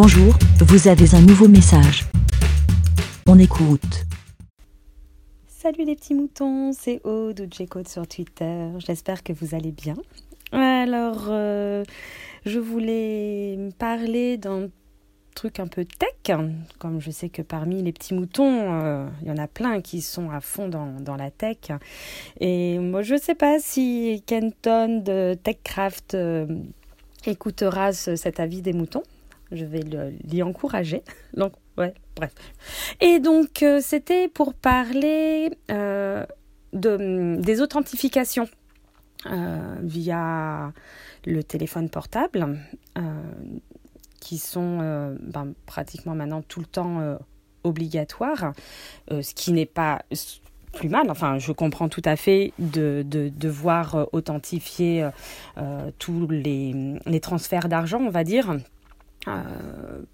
Bonjour, vous avez un nouveau message. On écoute. Salut les petits moutons, c'est Aude ou J-Code sur Twitter. J'espère que vous allez bien. Alors, euh, je voulais parler d'un truc un peu tech, comme je sais que parmi les petits moutons, euh, il y en a plein qui sont à fond dans, la tech. Et moi, je ne sais pas si Kenton de TechCraft euh, écoutera cet avis des moutons. Je vais l'y encourager. Donc, ouais, bref. Et donc, euh, c'était pour parler de, des authentifications via le téléphone portable qui sont euh, ben, pratiquement maintenant tout le temps euh, obligatoires, euh, ce qui n'est pas plus mal. Enfin, je comprends tout à fait de, de devoir authentifier tous les, les transferts d'argent, on va dire.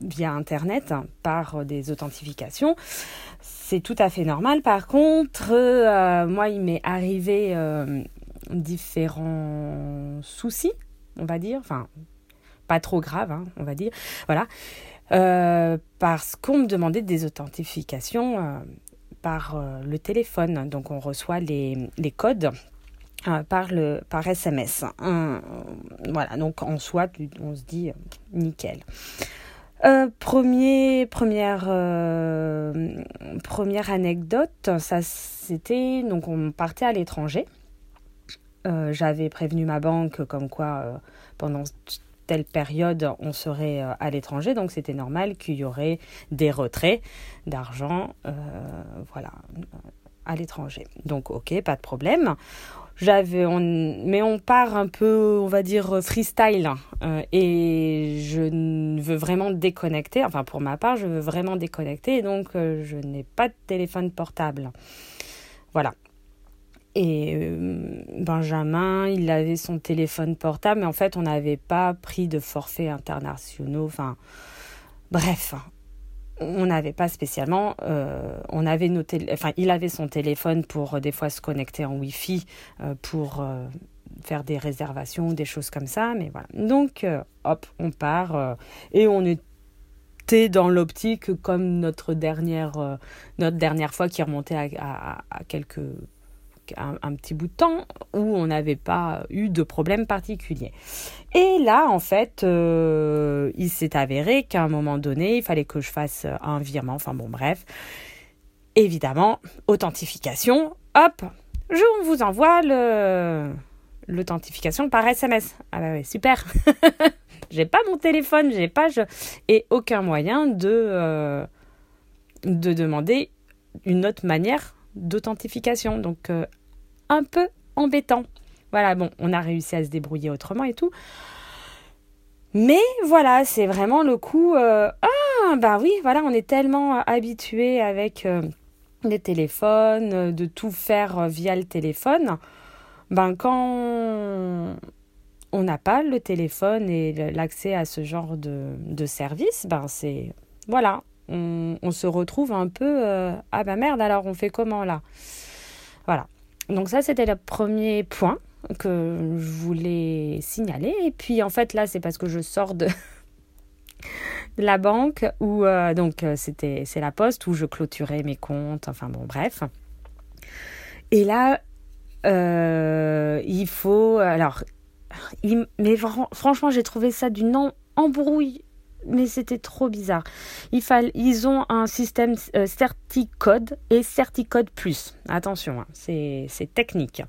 Via Internet par des authentifications. C'est tout à fait normal. Par contre, moi, il m'est arrivé différents soucis, on va dire. Enfin, pas trop grave, hein, on va dire. Voilà. Euh, parce qu'on me demandait des authentifications euh, par euh, le téléphone. Donc on reçoit les codes par, le, par SMS. voilà, donc en soi, on se dit nickel. premier, première, première anecdote, ça c'était donc on partait à l'étranger. J'avais prévenu ma banque comme quoi pendant telle période on serait euh, à l'étranger, donc c'était normal qu'il y aurait des retraits d'argent, euh, voilà, à l'étranger. Donc ok, pas de problème. J'avais, on, mais on part un peu, on va dire freestyle, euh, et je veux vraiment déconnecter. Enfin, pour ma part, je veux vraiment déconnecter, donc je n'ai pas de téléphone portable. Voilà. Et euh, Benjamin, il avait son téléphone portable, mais en fait, on n'avait pas pris de forfaits internationaux. Enfin, bref, on n'avait pas spécialement. Euh, on avait nos enfin, il avait son téléphone pour euh, des fois se connecter en Wi-Fi pour faire des réservations, des choses comme ça. Mais voilà. Donc, hop, on part et on était dans l'optique comme notre dernière, notre dernière fois qui remontait à, à quelques un, petit bout de temps où on n'avait pas eu de problème particulier. Et là, en fait, euh, il s'est avéré qu'à un moment donné, il fallait que je fasse un virement. Enfin bon, bref. Évidemment, authentification. Hop, je vous envoie l'authentification par SMS. Ah bah ouais, super. j'ai pas mon téléphone, j'ai pas je... et aucun moyen de euh, de demander une autre manière d'authentification. Donc, euh, un peu embêtant. Voilà, bon, on a réussi à se débrouiller autrement et tout. Mais voilà, c'est vraiment le coup. Euh, ah, bah oui, voilà, on est tellement habitué avec euh, les téléphones, de tout faire via le téléphone. Ben, quand on n'a pas le téléphone et l'accès à ce genre de, de service, ben, c'est. Voilà, on, se retrouve un peu euh, ah bah merde alors on fait comment là? Voilà. Donc ça c'était le premier point que je voulais signaler. Et puis en fait là c'est parce que je sors de, la banque où euh, donc euh, c'était c'est la poste où je clôturais mes comptes. Enfin bon bref. Et là il faut alors mais franchement j'ai trouvé ça d'une embrouille mais c'était trop bizarre. Il ils ont un système euh, Certicode et Certicode Plus. Attention, hein, c'est technique.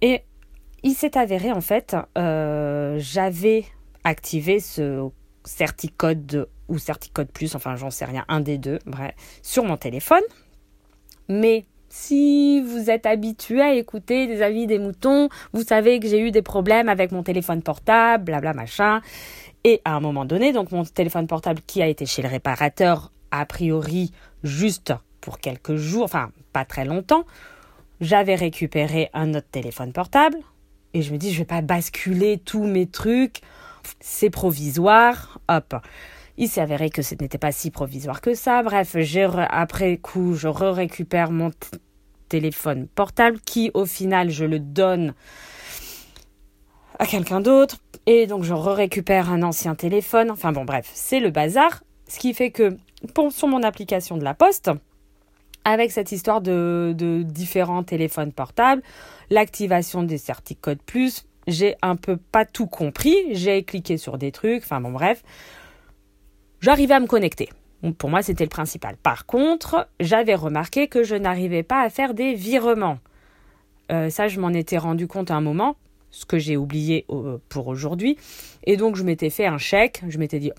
Et il s'est avéré, en fait, euh, j'avais activé ce Certicode ou Certicode Plus, enfin j'en sais rien, un des deux, bref, sur mon téléphone. Mais si vous êtes habitué à écouter des avis des moutons, vous savez que j'ai eu des problèmes avec mon téléphone portable, blabla machin. Et à un moment donné, donc mon téléphone portable qui a été chez le réparateur, a priori juste pour quelques jours, enfin pas très longtemps, j'avais récupéré un autre téléphone portable et je me dis je vais pas basculer tous mes trucs, c'est provisoire, hop. Il s'est avéré que ce n'était pas si provisoire que ça. Bref, après coup, je récupère mon téléphone portable qui, au final, je le donne à quelqu'un d'autre Et donc je récupère un ancien téléphone. Enfin bon, bref, c'est le bazar. Ce qui fait que sur mon application de la poste, avec cette histoire de, de différents téléphones portables, l'activation des certicodes plus, j'ai un peu pas tout compris. J'ai cliqué sur des trucs. Enfin bon, bref. J'arrivais à me connecter. pour moi, c'était le principal. Par contre, j'avais remarqué que je n'arrivais pas à faire des virements. Euh, ça, je m'en étais rendu compte à un moment ce que j'ai oublié euh, pour aujourd'hui. Et donc, je m'étais fait un chèque. Je m'étais dit,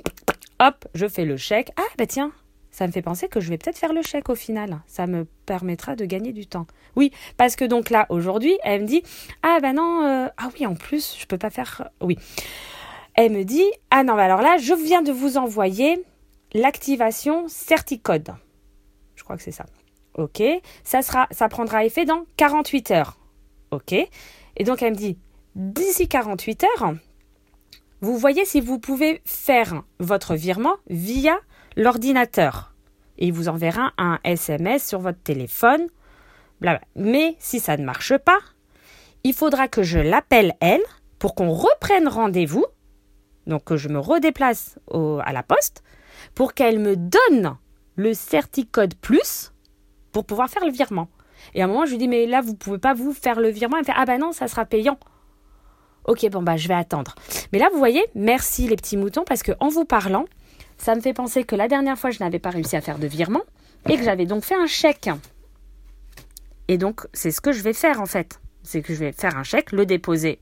hop, je fais le chèque. Ah, bah tiens, ça me fait penser que je vais peut-être faire le chèque au final. Ça me permettra de gagner du temps. Oui, parce que donc là, aujourd'hui, elle me dit, ah bah non, euh, ah oui, en plus, je peux pas faire, oui. Elle me dit, ah non, bah alors là, je viens de vous envoyer l'activation Certicode. Je crois que c'est ça. Ok. Ça sera, ça prendra effet dans 48 heures. Ok. Et donc elle me dit, d'ici 48 heures, vous voyez si vous pouvez faire votre virement via l'ordinateur. Et il vous enverra un SMS sur votre téléphone. Mais si ça ne marche pas, il faudra que je l'appelle elle pour qu'on reprenne rendez-vous. Donc que je me redéplace à la poste pour qu'elle me donne le certicode plus pour pouvoir faire le virement. Et à un moment, je lui dis, mais là, vous pouvez pas vous faire le virement. Elle me fait, ah ben non, ça sera payant. Ok, bon, bah, je vais attendre. Mais là, vous voyez, merci les petits moutons, parce que en vous parlant, ça me fait penser que la dernière fois, je n'avais pas réussi à faire de virement et que j'avais donc fait un chèque. Et donc, c'est ce que je vais faire en fait. C'est que je vais faire un chèque, le déposer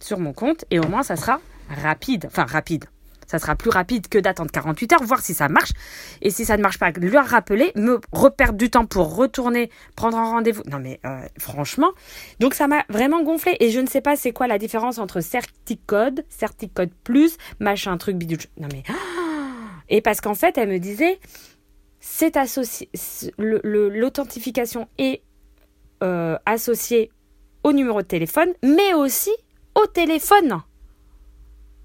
sur mon compte et au moins, ça sera rapide. Enfin, rapide ça sera plus rapide que d'attendre 48 heures, voir si ça marche. Et si ça ne marche pas, lui rappeler, me reperdre du temps pour retourner, prendre un rendez-vous. Non mais euh, franchement, donc ça m'a vraiment gonflé. Et je ne sais pas c'est quoi la différence entre Certicode, Certicode Plus, machin, truc bidule. Non mais... Et parce qu'en fait, elle me disait, c'est associé, l'authentification est euh, associée au numéro de téléphone, mais aussi au téléphone.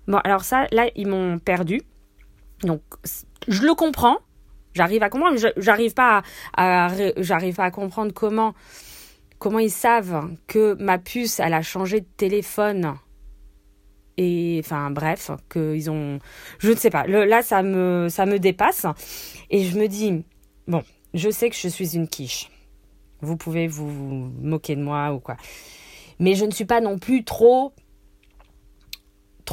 Bon, alors ça, là, ils m'ont perdu. Donc, je le comprends. J'arrive à comprendre, mais j'arrive pas à, j'arrive pas à comprendre comment, comment ils savent que ma puce, elle a changé de téléphone. Et enfin bref, qu'ils ont, je ne sais pas. là, ça me, ça me dépasse. Et je me dis, bon, je sais que je suis une quiche. Vous pouvez vous moquer de moi ou quoi. Mais je ne suis pas non plus trop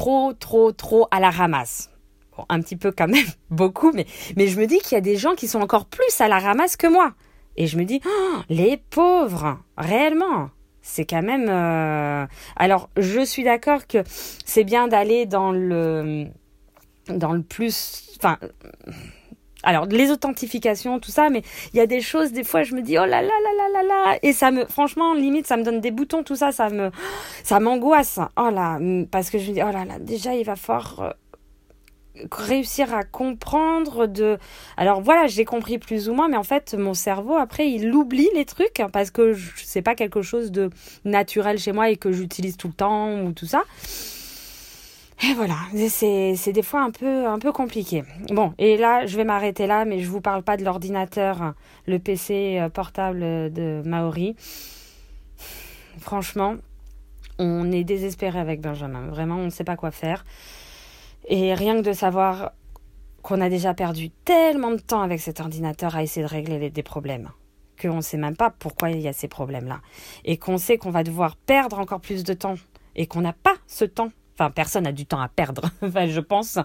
trop, trop, trop à la ramasse. Bon, un petit peu quand même, beaucoup, mais, mais je me dis qu'il y a des gens qui sont encore plus à la ramasse que moi. Et je me dis, oh, les pauvres, réellement, c'est quand même... Euh, alors, je suis d'accord que c'est bien d'aller dans le... dans le plus... Enfin alors les authentifications, tout ça, mais il y a des choses, des fois je me dis oh là là là là là là, et ça me, franchement, limite, ça me donne des boutons, tout ça, ça me, ça m'angoisse. Oh là, parce que je me dis oh là là, déjà il va falloir euh, réussir à comprendre de. Alors voilà, j'ai compris plus ou moins, mais en fait mon cerveau après il oublie les trucs parce que c'est pas quelque chose de naturel chez moi et que j'utilise tout le temps ou tout ça. Et voilà, c'est des fois un peu, un peu compliqué. Bon, et là, je vais m'arrêter là, mais je vous parle pas de l'ordinateur, le PC euh, portable de Maori. Franchement, on est désespéré avec Benjamin. Vraiment, on ne sait pas quoi faire. Et rien que de savoir qu'on a déjà perdu tellement de temps avec cet ordinateur à essayer de régler des problèmes qu'on ne sait même pas pourquoi il y a ces problèmes-là. Et qu'on sait qu'on va devoir perdre encore plus de temps et qu'on n'a pas ce temps Personne n'a du temps à perdre, je pense.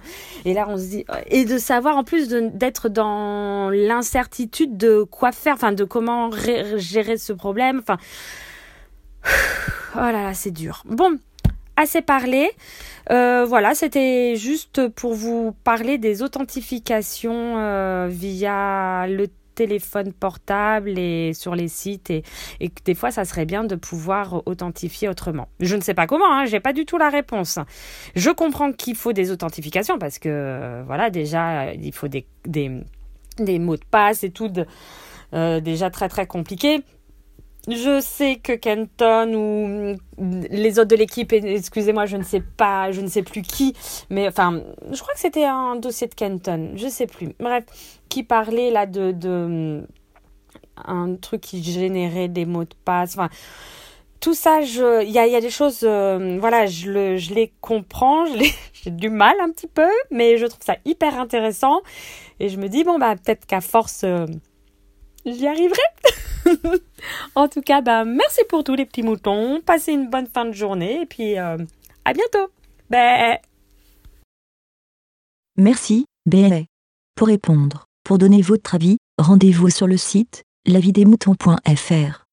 Et de savoir en plus d'être dans l'incertitude de quoi faire, enfin, de comment gérer ce problème. Enfin, oh là là, c'est dur. Bon, assez parlé. Euh, voilà, c'était juste pour vous parler des authentifications euh, via le téléphone portable et sur les sites et, et des fois ça serait bien de pouvoir authentifier autrement. Je ne sais pas comment, hein, j'ai pas du tout la réponse. Je comprends qu'il faut des authentifications parce que euh, voilà déjà il faut des, des, des mots de passe et tout euh, déjà très très compliqué. Je sais que Kenton ou les autres de l'équipe, excusez-moi, je ne sais pas, je ne sais plus qui, mais enfin, je crois que c'était un dossier de Kenton, je sais plus. Bref, qui parlait là de, de un truc qui générait des mots de passe. Enfin, tout ça, il y a, y a, des choses, euh, voilà, je, le, je les comprends, j'ai du mal un petit peu, mais je trouve ça hyper intéressant. Et je me dis, bon, bah, peut-être qu'à force, euh, j'y arriverai. en tout cas, bah, merci pour tous les petits moutons. Passez une bonne fin de journée et puis euh, à bientôt. Bah... Merci, BLA. Pour répondre, pour donner votre avis, rendez-vous sur le site lavidesmoutons.fr.